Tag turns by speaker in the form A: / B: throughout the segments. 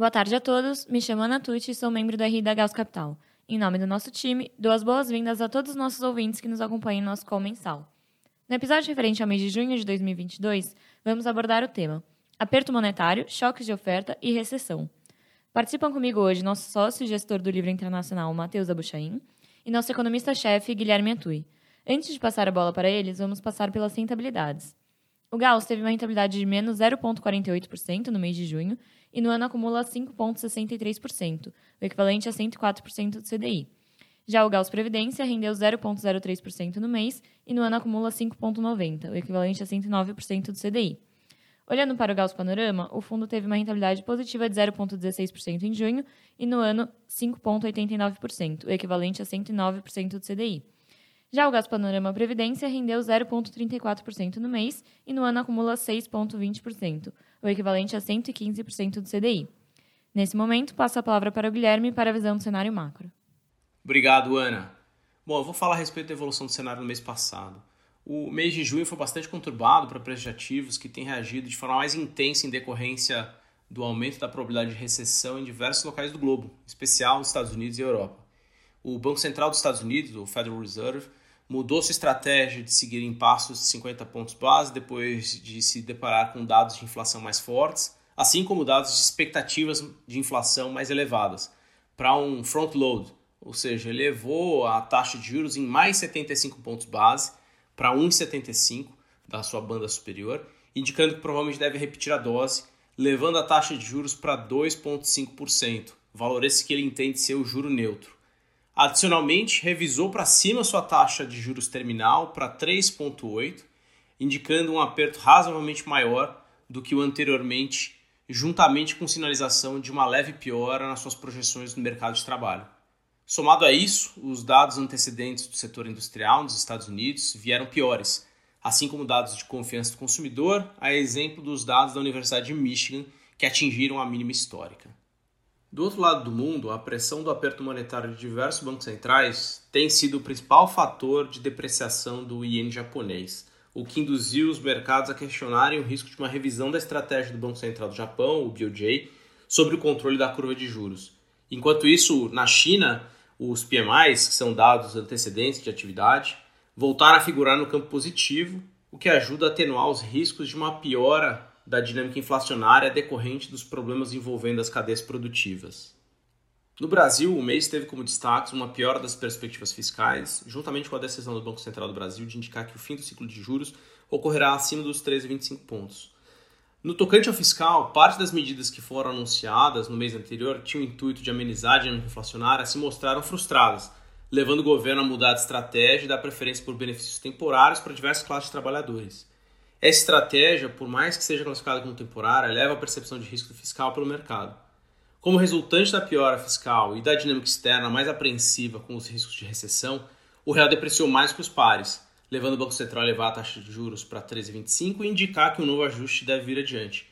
A: Boa tarde a todos, me chamo Ana Tucci e sou membro do RI da Gauss Capital. Em nome do nosso time, dou as boas-vindas a todos os nossos ouvintes que nos acompanham em nosso call mensal. No episódio referente ao mês de junho de 2022, vamos abordar o tema Aperto monetário, choques de oferta e recessão. Participam comigo hoje nosso sócio e gestor do livro internacional, Matheus Abuchain, e nosso economista-chefe, Guilherme Atui. Antes de passar a bola para eles, vamos passar pelas rentabilidades. O Gauss teve uma rentabilidade de menos 0,48% no mês de junho e no ano acumula 5,63%, o equivalente a 104% do CDI. Já o Gauss Previdência rendeu 0,03% no mês e no ano acumula 5,90%, o equivalente a 109% do CDI. Olhando para o Gauss Panorama, o fundo teve uma rentabilidade positiva de 0,16% em junho e no ano 5,89%, o equivalente a 109% do CDI. Já o Gauss Panorama Previdência rendeu 0,34% no mês e no ano acumula 6,20%, o equivalente a 115% do CDI. Nesse momento, passo a palavra para o Guilherme para a visão do cenário macro.
B: Obrigado, Ana. Bom, eu vou falar a respeito da evolução do cenário no mês passado. O mês de junho foi bastante conturbado para preços de ativos que têm reagido de forma mais intensa em decorrência do aumento da probabilidade de recessão em diversos locais do globo, em especial nos Estados Unidos e Europa. O Banco Central dos Estados Unidos, o Federal Reserve, mudou sua estratégia de seguir em passos de 50 pontos base depois de se deparar com dados de inflação mais fortes, assim como dados de expectativas de inflação mais elevadas, para um front load, ou seja, elevou a taxa de juros em mais 75 pontos base para 1,75 da sua banda superior, indicando que provavelmente deve repetir a dose, levando a taxa de juros para 2,5%, valor esse que ele entende ser o juro neutro. Adicionalmente, revisou para cima sua taxa de juros terminal para 3,8, indicando um aperto razoavelmente maior do que o anteriormente, juntamente com sinalização de uma leve piora nas suas projeções no mercado de trabalho. Somado a isso, os dados antecedentes do setor industrial nos Estados Unidos vieram piores, assim como dados de confiança do consumidor, a exemplo dos dados da Universidade de Michigan, que atingiram a mínima histórica. Do outro lado do mundo, a pressão do aperto monetário de diversos bancos centrais tem sido o principal fator de depreciação do iene japonês, o que induziu os mercados a questionarem o risco de uma revisão da estratégia do Banco Central do Japão, o BOJ, sobre o controle da curva de juros. Enquanto isso, na China, os PMIs, que são dados antecedentes de atividade, voltaram a figurar no campo positivo, o que ajuda a atenuar os riscos de uma piora da dinâmica inflacionária decorrente dos problemas envolvendo as cadeias produtivas. No Brasil, o mês teve como destaque uma piora das perspectivas fiscais, juntamente com a decisão do Banco Central do Brasil de indicar que o fim do ciclo de juros ocorrerá acima dos 13,25 pontos. No tocante ao fiscal, parte das medidas que foram anunciadas no mês anterior tinham o intuito de amenizar a dinâmica inflacionária se mostraram frustradas, levando o governo a mudar de estratégia e dar preferência por benefícios temporários para diversas classes de trabalhadores. Essa estratégia, por mais que seja classificada como temporária, leva à percepção de risco fiscal pelo mercado. Como resultante da piora fiscal e da dinâmica externa mais apreensiva com os riscos de recessão, o real depreciou mais que os pares, levando o Banco Central a levar a taxa de juros para 13,25 e indicar que um novo ajuste deve vir adiante.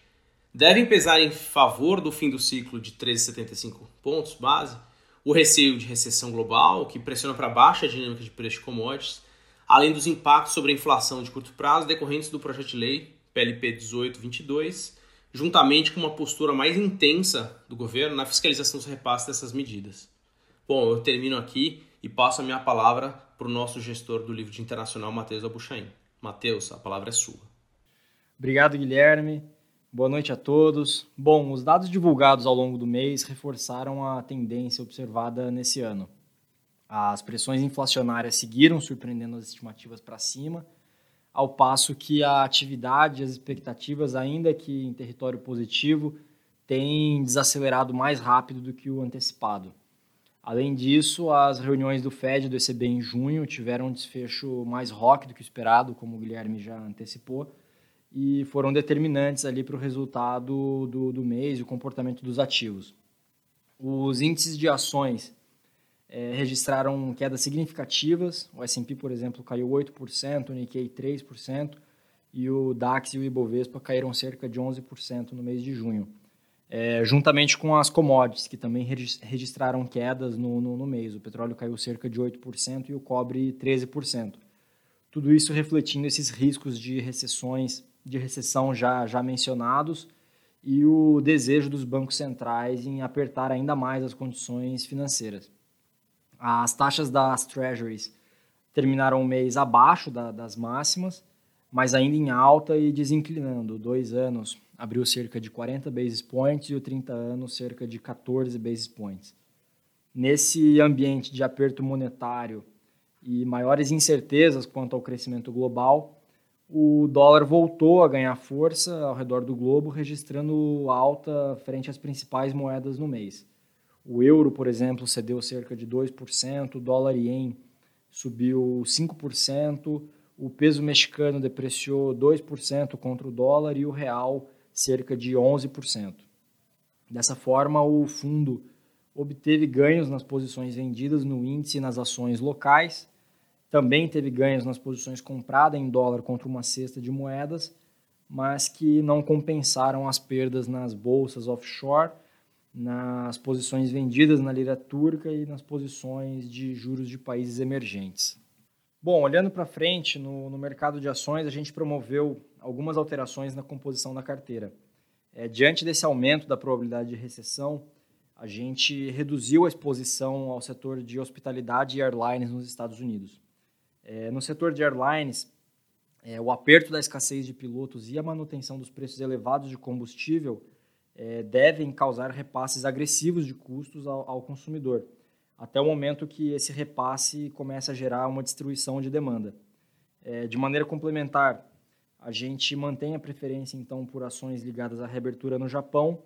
B: Devem pesar em favor do fim do ciclo de 13,75 pontos base o receio de recessão global, que pressiona para baixo a dinâmica de preços de commodities, além dos impactos sobre a inflação de curto prazo decorrentes do projeto de lei PLP 1822, juntamente com uma postura mais intensa do governo na fiscalização dos repasses dessas medidas. Bom, eu termino aqui e passo a minha palavra para o nosso gestor do livro de internacional, Matheus Abuchain. Matheus, a palavra é sua.
C: Obrigado, Guilherme. Boa noite a todos. Bom, os dados divulgados ao longo do mês reforçaram a tendência observada nesse ano. As pressões inflacionárias seguiram surpreendendo as estimativas para cima, ao passo que a atividade e as expectativas, ainda que em território positivo, têm desacelerado mais rápido do que o antecipado. Além disso, as reuniões do Fed e do ECB em junho tiveram um desfecho mais rock do que esperado, como o Guilherme já antecipou, e foram determinantes ali para o resultado do, do mês e o comportamento dos ativos. Os índices de ações é, registraram quedas significativas. O S&P, por exemplo, caiu 8%, o Nikkei 3%, e o DAX e o Ibovespa caíram cerca de 11% no mês de junho é, juntamente com as commodities, que também registraram quedas no, no, no, mês. O petróleo caiu cerca de 8% e o cobre 13%. Tudo isso refletindo esses riscos de recessões, de recessão já, já mencionados e o desejo dos bancos centrais em apertar ainda mais as condições financeiras. As taxas das treasuries terminaram o mês abaixo da, das máximas, mas ainda em alta e desinclinando. Dois anos abriu cerca de 40 basis points e o 30 anos cerca de 14 basis points. Nesse ambiente de aperto monetário e maiores incertezas quanto ao crescimento global, o dólar voltou a ganhar força ao redor do globo, registrando alta frente às principais moedas no mês. O euro, por exemplo, cedeu cerca de 2%, o dólar ien subiu 5%, o peso mexicano depreciou 2% contra o dólar e o real cerca de 11%. Dessa forma, o fundo obteve ganhos nas posições vendidas no índice e nas ações locais, também teve ganhos nas posições compradas em dólar contra uma cesta de moedas, mas que não compensaram as perdas nas bolsas offshore, nas posições vendidas na lira turca e nas posições de juros de países emergentes. Bom, olhando para frente, no, no, mercado de ações, a gente promoveu algumas alterações na composição da carteira. É, diante desse aumento da probabilidade de recessão, a gente reduziu a exposição ao setor de hospitalidade e airlines nos Estados Unidos. É, no setor de airlines, é, o aperto da escassez de pilotos e a manutenção dos preços elevados de combustível é, devem causar repasses agressivos de custos ao, ao, consumidor, até o momento que esse repasse comece a gerar uma destruição de demanda. É, de maneira complementar, a gente mantém a preferência então por ações ligadas à reabertura no Japão,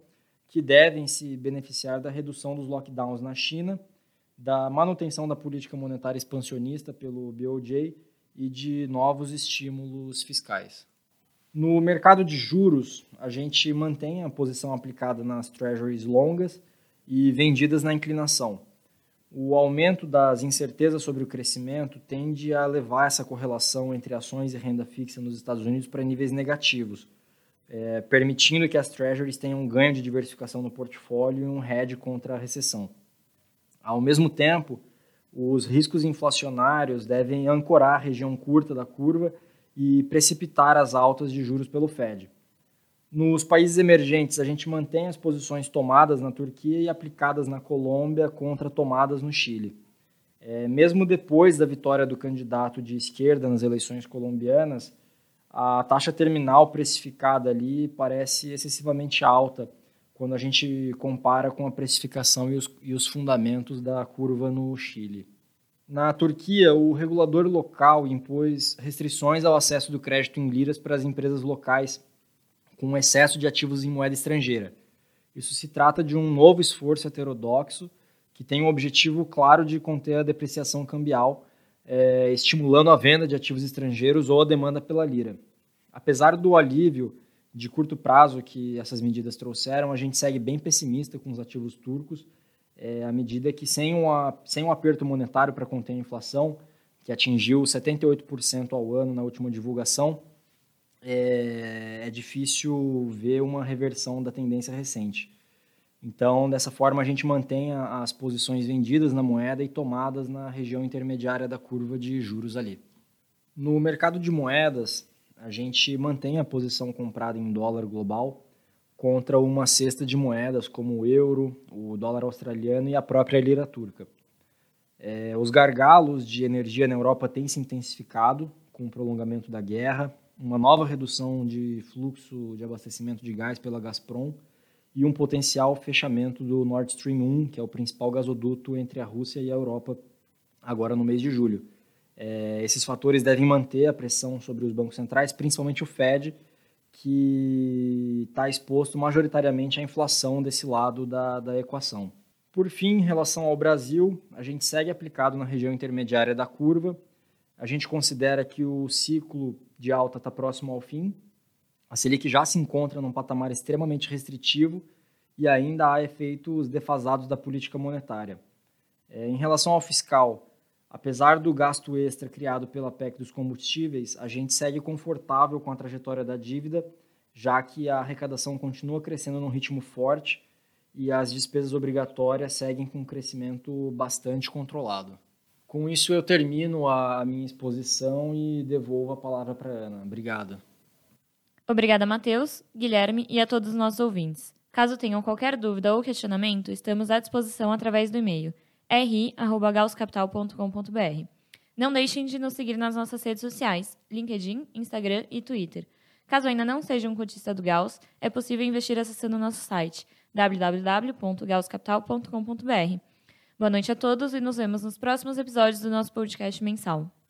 C: que devem se beneficiar da redução dos lockdowns na China da manutenção da política monetária expansionista pelo BOJ e de novos estímulos fiscais. No mercado de juros, a gente mantém a posição aplicada nas treasuries longas e vendidas na inclinação. O aumento das incertezas sobre o crescimento tende a levar essa correlação entre ações e renda fixa nos Estados Unidos para níveis negativos, é, permitindo que as treasuries tenham um ganho de diversificação no portfólio e um hedge contra a recessão. Ao mesmo tempo, os riscos inflacionários devem ancorar a região curta da curva e precipitar as altas de juros pelo Fed. Nos países emergentes, a gente mantém as posições tomadas na Turquia e aplicadas na Colômbia contra tomadas no Chile. É, mesmo depois da vitória do candidato de esquerda nas eleições colombianas, a taxa terminal precificada ali parece excessivamente alta quando a gente compara com a precificação e os, e os fundamentos da curva no Chile. Na Turquia, o regulador local impôs restrições ao acesso do crédito em liras para as empresas locais com excesso de ativos em moeda estrangeira. Isso se trata de um novo esforço heterodoxo que tem o objetivo claro de conter a depreciação cambial, é, estimulando a venda de ativos estrangeiros ou a demanda pela lira. Apesar do alívio de curto prazo que essas medidas trouxeram, a gente segue bem pessimista com os ativos turcos, é, à medida que sem, uma, sem um aperto monetário para conter a inflação, que atingiu 78% ao ano na última divulgação, é, é difícil ver uma reversão da tendência recente. Então, dessa forma, a gente mantém as posições vendidas na moeda e tomadas na região intermediária da curva de juros ali. No mercado de moedas, a gente mantém a posição comprada em dólar global contra uma cesta de moedas como o euro, o dólar australiano e a própria lira turca. É, os gargalos de energia na Europa têm se intensificado com o prolongamento da guerra, uma nova redução de fluxo de abastecimento de gás pela Gazprom e um potencial fechamento do Nord Stream 1, que é o principal gasoduto entre a Rússia e a Europa, agora no mês de julho. É, esses fatores devem manter a pressão sobre os bancos centrais, principalmente o Fed, que está exposto majoritariamente à inflação desse lado da, da equação. Por fim, em relação ao Brasil, a gente segue aplicado na região intermediária da curva. A gente considera que o ciclo de alta está próximo ao fim. A Selic já se encontra num patamar extremamente restritivo e ainda há efeitos defasados da política monetária. É, em relação ao fiscal, Apesar do gasto extra criado pela PEC dos combustíveis, a gente segue confortável com a trajetória da dívida, já que a arrecadação continua crescendo num ritmo forte e as despesas obrigatórias seguem com um crescimento bastante controlado. Com isso, eu termino a minha exposição e devolvo a palavra para Ana. Obrigado.
A: Obrigada, Matheus, Guilherme e a todos os nossos ouvintes. Caso tenham qualquer dúvida ou questionamento, estamos à disposição através do e-mail ri@gauscapital.com.br. Não deixem de nos seguir nas nossas redes sociais, LinkedIn, Instagram e Twitter. Caso ainda não seja um cotista do Gauss, é possível investir acessando nosso site www.gausscapital.com.br. Boa noite a todos e nos vemos nos próximos episódios do nosso podcast mensal.